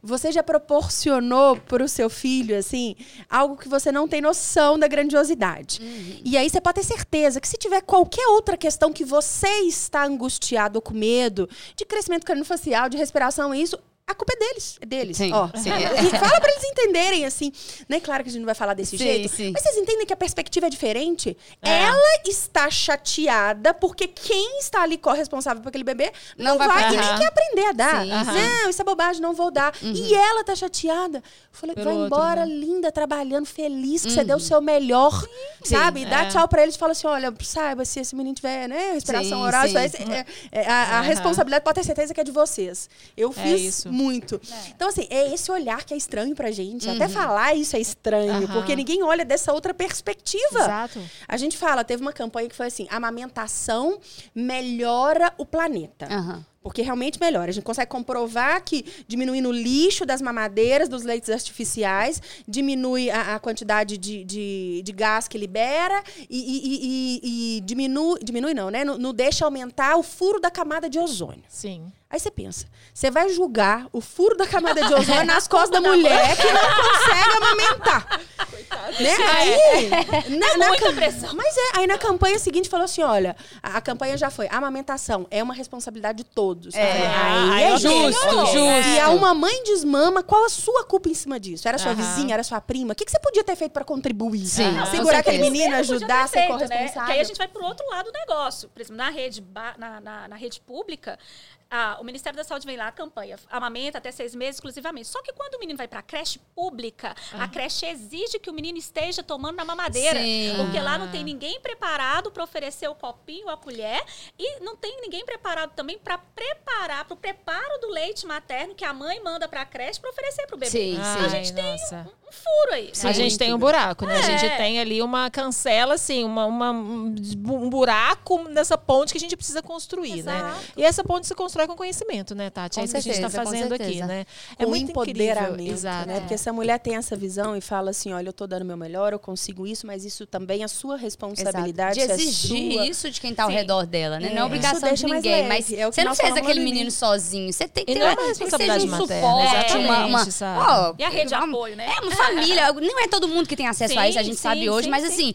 Você já proporcionou para o seu filho, assim, algo que você não tem noção da grandiosidade. E aí você pode ter certeza que se tiver qualquer outra questão que você está angustiado ou com medo, de crescimento crâniofacial, de respiração, isso, a culpa é deles. É deles. Sim, Ó, sim. E fala para eles entenderem, assim. Né? Claro que a gente não vai falar desse Sim, jeito. sim. Mas vocês entendem que a perspectiva é diferente? É. Ela está chateada porque quem está ali corresponsável por aquele bebê não, Não vai vai, e nem quer aprender a dar. Não, isso é bobagem, não vou dar. E ela tá chateada. Falei, Pelo vai outro, embora, né? linda, trabalhando, feliz, que você deu o seu melhor. Sabe? Dá é. tchau pra eles e fala assim: olha, saiba, se esse menino tiver, né, respiração Sim, oral, é- é- a, a Aham. responsabilidade pode ter certeza que é de vocês. Eu É fiz isso. Muito. Então, assim, é esse olhar que é estranho pra gente. Até falar isso é estranho, Aham. porque ninguém olha dessa outra perspectiva. Exato. A gente fala, teve uma campanha que foi assim: amamentação melhora o planeta. Aham. Porque realmente melhora. A gente consegue comprovar que diminui no lixo das mamadeiras, dos leites artificiais, diminui a, a quantidade de, de, de gás que libera e, e- e- e- diminui, diminui não, né? Não, não deixa aumentar o furo da camada de ozônio. Sim. Aí você pensa, você vai julgar o furo da camada de ozônio nas costas da mulher que não consegue amamentar. Né? Aí, na, na Muita cam- pressão. Mas é, aí na campanha seguinte falou assim: olha, a, a campanha já foi, a amamentação é uma responsabilidade de todos. É. Aí Ah, é ok, justo, justo. É. Se a uma mãe desmama, qual a sua culpa em cima disso? Era sua Aham. vizinha, era sua prima? O que, que você podia ter feito pra contribuir? Sim, Segurar aquele menino, Podia ajudar, ter ser feito, né? corresponsável. Que aí a gente vai pro outro lado do negócio. Por exemplo, na rede, ba- na, na, na rede pública, a- o Ministério da Saúde vem lá, a campanha, amamenta até seis meses exclusivamente. Só que quando o menino vai pra creche pública, a creche exige que o menino esteja tomando na mamadeira. Sim. Porque lá não tem ninguém preparado para oferecer o copinho, a colher, e não tem ninguém preparado também para preparar, para o preparo do leite materno que a mãe manda pra creche para oferecer pro bebê. Sim, Então sim. a gente tem nossa. um furo aí. A gente tem um buraco, né? A gente É. tem ali uma cancela, assim, uma, uma- um buraco nessa ponte que a gente precisa construir, né? Exato. E essa ponte se constrói com conhecimento, né, Tati? Com é isso que a gente está certeza, com fazendo aqui, certeza. né? é É muito empoderamento, incrível. Exato. né? Porque se a mulher tem essa visão e fala assim, olha, eu tô dando o meu melhor, eu consigo isso, mas isso também é sua responsabilidade, Exato. isso De é exigir sua. isso de quem tá ao Sim. redor dela, né? É. Não é obrigação de ninguém, mas é o que você não fez aquele no menino sozinho. Você tem que ter é uma, responsabilidade um materna, suporte, uma, uma exatamente, E a rede de apoio, né? É uma família. Não é todo mundo que tem acesso a Sim, isso, a gente sim, sabe hoje, sim, mas sim. assim.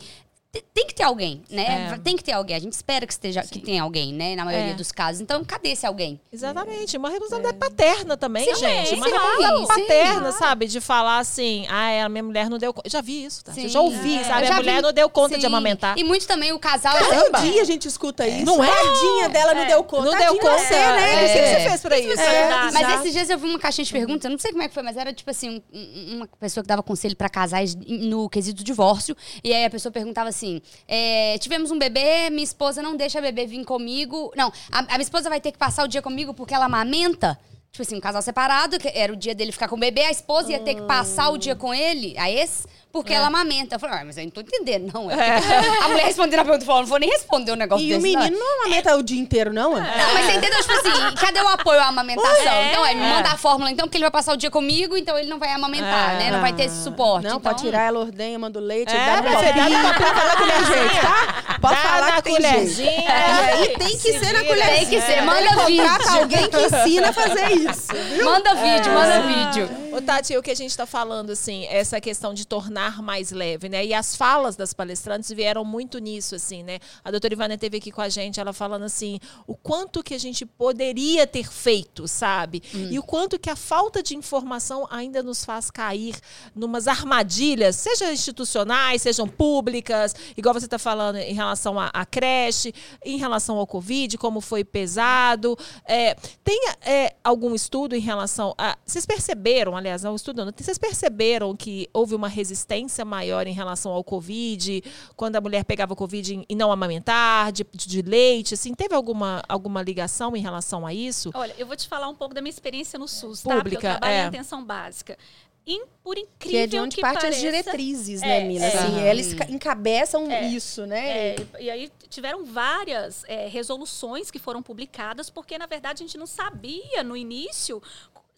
Te- Tem que ter alguém, né? É. Tem que ter alguém. A gente espera que esteja que tenha alguém, né? Na maioria É. dos casos. Então, cadê esse alguém? Exatamente. Uma responsabilidade paterna também, Sim, gente. Uma sim, responsabilidade sim. paterna, sabe? De falar assim, ah, a minha mulher não deu conta. Já vi isso, tá? Sim. Eu já ouvi, É. sabe? A mulher vi- não deu conta de Sim. amamentar. E muito também o casal. Todo dia a gente escuta isso. Não é? Tadinha dela não deu conta. Não deu conta. você, né? É. O que É. você fez pra isso? É. Mas Já. esses dias eu vi uma caixinha de perguntas, eu não sei como é que foi, mas era tipo assim, um- um- uma pessoa que dava conselho pra casais no quesito divórcio. E aí a pessoa perguntava assim: é, tivemos um bebê, minha esposa não deixa a bebê vir comigo. Não, a, a minha esposa vai ter que passar o dia comigo porque ela amamenta. Tipo assim, um casal separado, que era o dia dele ficar com o bebê, a esposa ia ter que passar o dia com ele, a ex, porque ela amamenta. Eu falei, ah, mas eu não tô entendendo, não. É. A mulher respondendo a pergunta, falou, não vou nem responder um negócio E desse. o não. menino não amamenta o dia inteiro, não? é? Não, mas você entendeu? Tipo assim, cadê o apoio à amamentação? É. Então, é, me manda a fórmula, então, porque ele vai passar o dia comigo, então ele não vai amamentar, É. né? Não vai ter esse suporte. Não, então, pode tirar ela ordenha, manda o leite, É, dá mas você dá na colherzinha. tá? Pode Dá falar na colherzinha. É, e tem que Se ser na colherzinha. Tem que ser, É, manda ele contrata vídeo. alguém que ensina a fazer isso. Manda vídeo, manda vídeo. Ô, Tati, o que a gente está falando, assim, essa questão de tornar mais leve, né? E as falas das palestrantes vieram muito nisso, assim, né? A doutora Ivana esteve aqui com a gente, ela falando assim, o quanto que a gente poderia ter feito, sabe? E o quanto que a falta de informação ainda nos faz cair numas armadilhas, seja institucionais, sejam públicas, igual você está falando em relação à, à creche, em relação ao Covid, como foi pesado. É, tem é, algum estudo em relação a. Vocês perceberam, aliás, não estudando, vocês perceberam que houve uma resistência maior em relação ao Covid, quando a mulher pegava Covid e não amamentar, de, de leite, assim, teve alguma, alguma ligação em relação a isso? Olha, eu vou te falar um pouco da minha experiência no SUS, tá? Porque Pública, eu trabalho é. em atenção básica. In- por incrível Que é de onde partem pareça, as diretrizes, É, né, Mila? é. Assim, Aham. eles ca- encabeçam É. isso, né? É, e aí tiveram várias é, resoluções que foram publicadas, porque na verdade a gente não sabia no início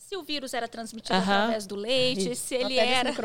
se o vírus era transmitido Aham. através do leite, se ele era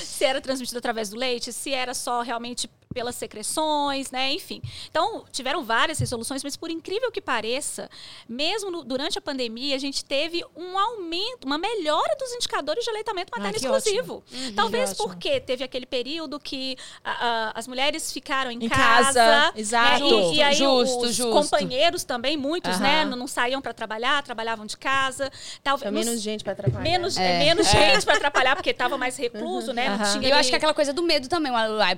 se era transmitido através do leite, se era só realmente pelas secreções, né? Enfim. Então, tiveram várias resoluções, mas por incrível que pareça, mesmo no- durante a pandemia, a gente teve um aumento, uma melhora dos indicadores de aleitamento materno Ah, exclusivo. Talvez que ótimo. porque teve aquele período que ah, ah, as mulheres ficaram em, Em casa, né? exato. E, e aí Justo, os justo. companheiros também, muitos, né? Aham. Não, não saíam para trabalhar, trabalhavam de casa. Talvez menos gente pra atrapalhar. menos, É. menos gente para atrapalhar, porque estava mais recluso, né? Não Aham. tinha E eu acho que aquela coisa do medo também.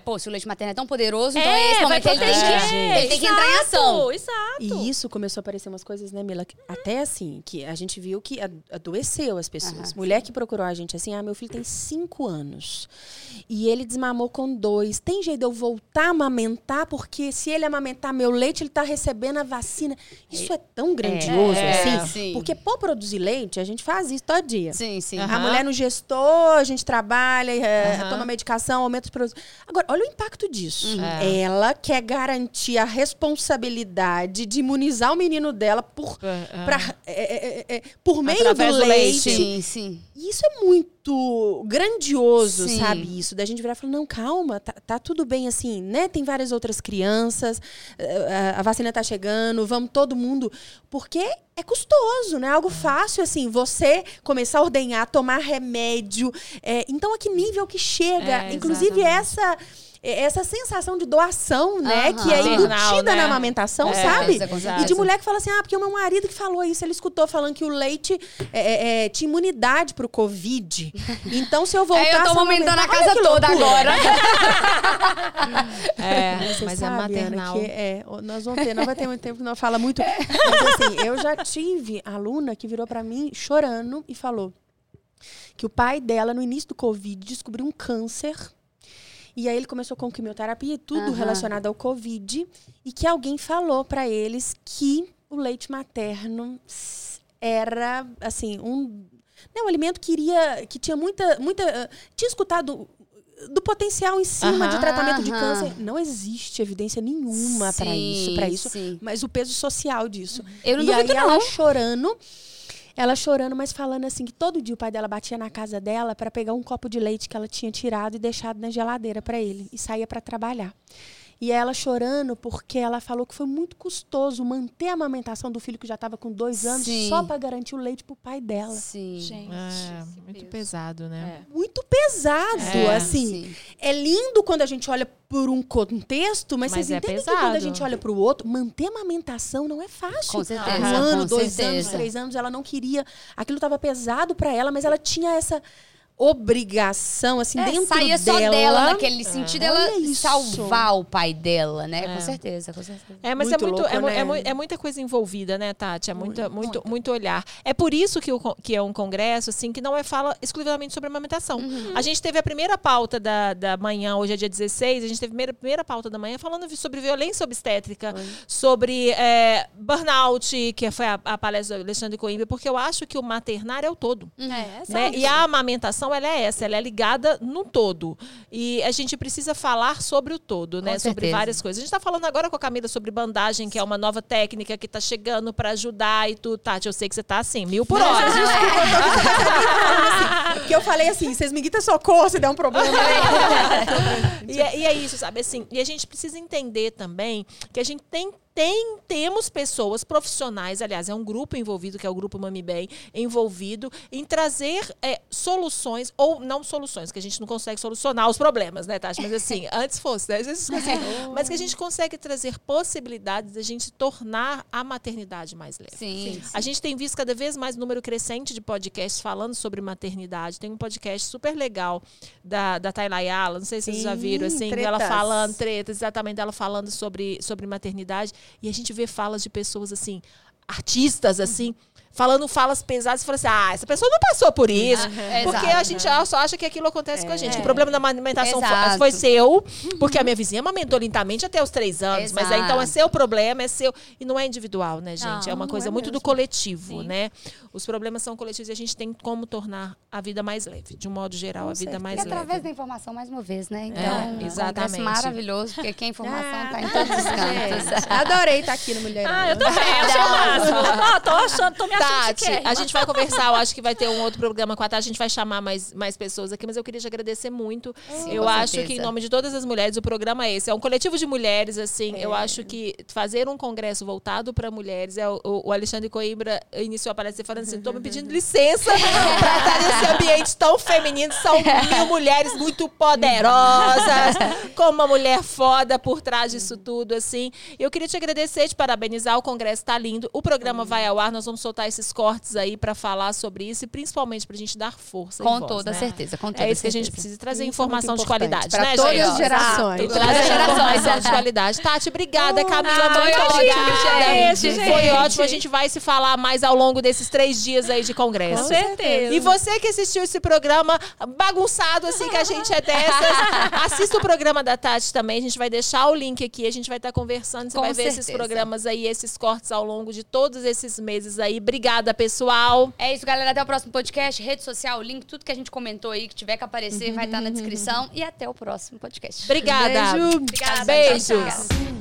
Pô, se o leite materno é tão poderoso, então É, é esse vai momento ele tem, que, ele tem que entrar em ação. Exato. E isso começou a aparecer umas coisas, né, Mila? que- Até assim, que a gente viu que adoeceu as pessoas. Aham, Mulher que procurou a gente assim, ah, meu filho tem cinco anos. E ele desmamou com dois. Tem jeito de eu voltar a amamentar? Porque se ele amamentar meu leite, ele tá recebendo a vacina. Isso é tão grandioso, É, assim. sim. Porque por produzir leite, a gente faz isso todo dia. Sim, sim. Aham. A mulher não gestou, a gente trabalha, é, Aham. toma medicação, aumenta os produtos. Agora, olha o impacto disso. É. Ela quer garantir a responsabilidade de imunizar o menino dela por, É, é. pra- é, é, é, é, por meio Através do do leite. leite. Sim, sim. E isso é muito grandioso, Sim. sabe? Isso, da gente virar e falar, não, calma, tá, tá tudo bem assim, né? Tem várias outras crianças, eh, a, a vacina tá chegando, vamos todo mundo. Porque é custoso, né? Algo fácil, assim, você começar a ordenhar, tomar remédio. eh, então, a que nível que chega? É, Inclusive, exatamente. essa. Essa sensação de doação, né? Aham. Que é embutida né? na amamentação, É, sabe? com E de mulher que fala assim, ah, porque o meu marido que falou isso, ele escutou falando que o leite é, é, é, tinha imunidade pro Covid. Então, se eu voltar... É, eu tô amamentando a casa toda agora. É, mas é sabe, Ana, maternal. que é, nós vamos ter, não vai ter muito tempo nós fala muito. Mas assim, eu já tive aluna que virou pra mim chorando e falou que o pai dela, no início do Covid, descobriu um câncer. E aí ele começou com quimioterapia e tudo Aham. relacionado ao Covid. E que alguém falou pra eles que o leite materno era, assim, um... Né, um alimento que iria... Que tinha muita... muita tinha escutado do potencial em cima de Aham. tratamento de Aham. câncer. Não existe evidência nenhuma para isso, para isso. sim. Mas o peso social disso. Eu não e aí não. ela chorando, ela chorando, mas falando assim que todo dia o pai dela batia na casa dela para pegar um copo de leite que ela tinha tirado e deixado na geladeira para ele e saía para trabalhar. E ela chorando porque ela falou que foi muito custoso manter a amamentação do filho que já estava com dois anos Sim. só para garantir o leite pro pai dela. Sim. Gente, É, muito peso. pesado, né? Muito pesado, É, assim. Sim. É lindo quando a gente olha por um contexto, mas, Mas vocês é entendem que quando a pesado. gente olha para o outro, manter a amamentação não é fácil. Com certeza, Um ano, com dois certeza. anos, três anos, ela não queria. Aquilo estava pesado para ela, mas ela tinha essa obrigação, assim, É, dentro saía dela. só dela naquele sentido, ela Olha isso. salvar o pai dela, né? É. Com certeza, com certeza. É, mas Muito é, muito, louco, é, né? é, mu- é muita coisa envolvida, né, Tati? É muita, muito, muito, olhar. É por isso que, o, que é um congresso, assim, que não é fala exclusivamente sobre amamentação. Uhum. A gente teve a primeira pauta da, da manhã, hoje é dia 16, a gente teve a primeira, primeira pauta da manhã falando sobre violência obstétrica, sobre é, burnout, que foi a, a palestra do Alexandre Coimbra, porque eu acho que o maternar é o todo. É, Né? E a amamentação, ela é essa, ela é ligada no todo. E a gente precisa falar sobre o todo, né? Com Sobre certeza. várias coisas. A gente está falando agora com a Camila sobre bandagem, que é uma nova técnica que está chegando para ajudar e tudo. Tati, eu sei que você tá assim, mil por hora. Porque eu falei assim, vocês me gritam socorro se der um problema. e, é, e é isso, sabe? Assim, e a gente precisa entender também que a gente tem, tem temos pessoas profissionais, aliás, é um grupo envolvido, que é o grupo Mami Bem, envolvido em trazer é, soluções, ou não soluções, que a gente não consegue solucionar os problemas, né, Tati? Mas assim, antes fosse, né? Mas que a gente consegue trazer possibilidades da gente tornar a maternidade mais leve. Sim. A gente tem visto cada vez mais número crescente de podcasts falando sobre maternidade. Tem um podcast super legal da, da Tayla Ayala, não sei se vocês já Sim, viram, assim, tretas. falando, tretas, exatamente, ela falando sobre, sobre maternidade. E a gente vê falas de pessoas, assim, artistas, assim, falando falas pesadas e falando assim, ah, essa pessoa não passou por isso. porque exato. a gente só acha que aquilo acontece com a gente. Que o problema da amamentação foi, Exato. foi seu, porque a minha vizinha amamentou lentamente até os três anos. Mas aí, então, é Exato. seu problema, é seu. E não é individual, né, gente? é uma não coisa é muito do mesmo. coletivo, né? Os problemas são coletivos e a gente tem como tornar a vida mais leve. De um modo geral, a vida mais E através leve. da informação, mais uma vez, né? Então, É, um congresso exatamente. maravilhoso, porque aqui a informação Ah, tá em todos os cantos. Gente, adorei estar aqui no Mulherão. Ah, eu também, achei o máximo. Tô achando, tô me Tati, a gente vai conversar, eu acho que vai ter um outro programa com a Tati, a gente vai chamar mais, mais pessoas aqui, mas eu queria te agradecer muito. Sim, eu acho certeza. que em nome de todas as mulheres, o programa é esse, é um coletivo de mulheres, assim, eu acho que fazer um congresso voltado para mulheres, é o, o Alexandre Coimbra iniciou a palestra falando assim, tô me pedindo licença para estar nesse ambiente tão feminino, são mil mulheres muito poderosas, com uma mulher foda por trás disso tudo, assim. Eu queria te agradecer, te parabenizar, o congresso tá lindo, o programa vai ao ar, nós vamos soltar esses cortes aí para falar sobre isso e principalmente pra gente dar força Com voz, toda né? certeza, com toda É isso que a gente certeza. precisa trazer Isso é informação muito de qualidade, importante, né, todas gente? as gerações. E Todas trazer as gerações. informação de qualidade. Tati, obrigada. Camila, Ah, muito obrigada. gente, gente. Foi ótimo. A gente vai se falar mais ao longo desses três dias aí de congresso. Com certeza. E você que assistiu esse programa bagunçado, assim, que a gente é dessas, assista o programa da Tati também. A gente vai deixar o link aqui, a gente vai estar conversando. Você Com vai ver esses certeza. programas aí, esses cortes ao longo de todos esses meses aí. Obrigada, pessoal. É isso, galera. Até o próximo podcast, rede social, link, tudo que a gente comentou aí, que tiver que aparecer, vai estar na descrição. E até o próximo podcast. Obrigada. Beijo. Obrigada. Beijos. Tchau, tchau.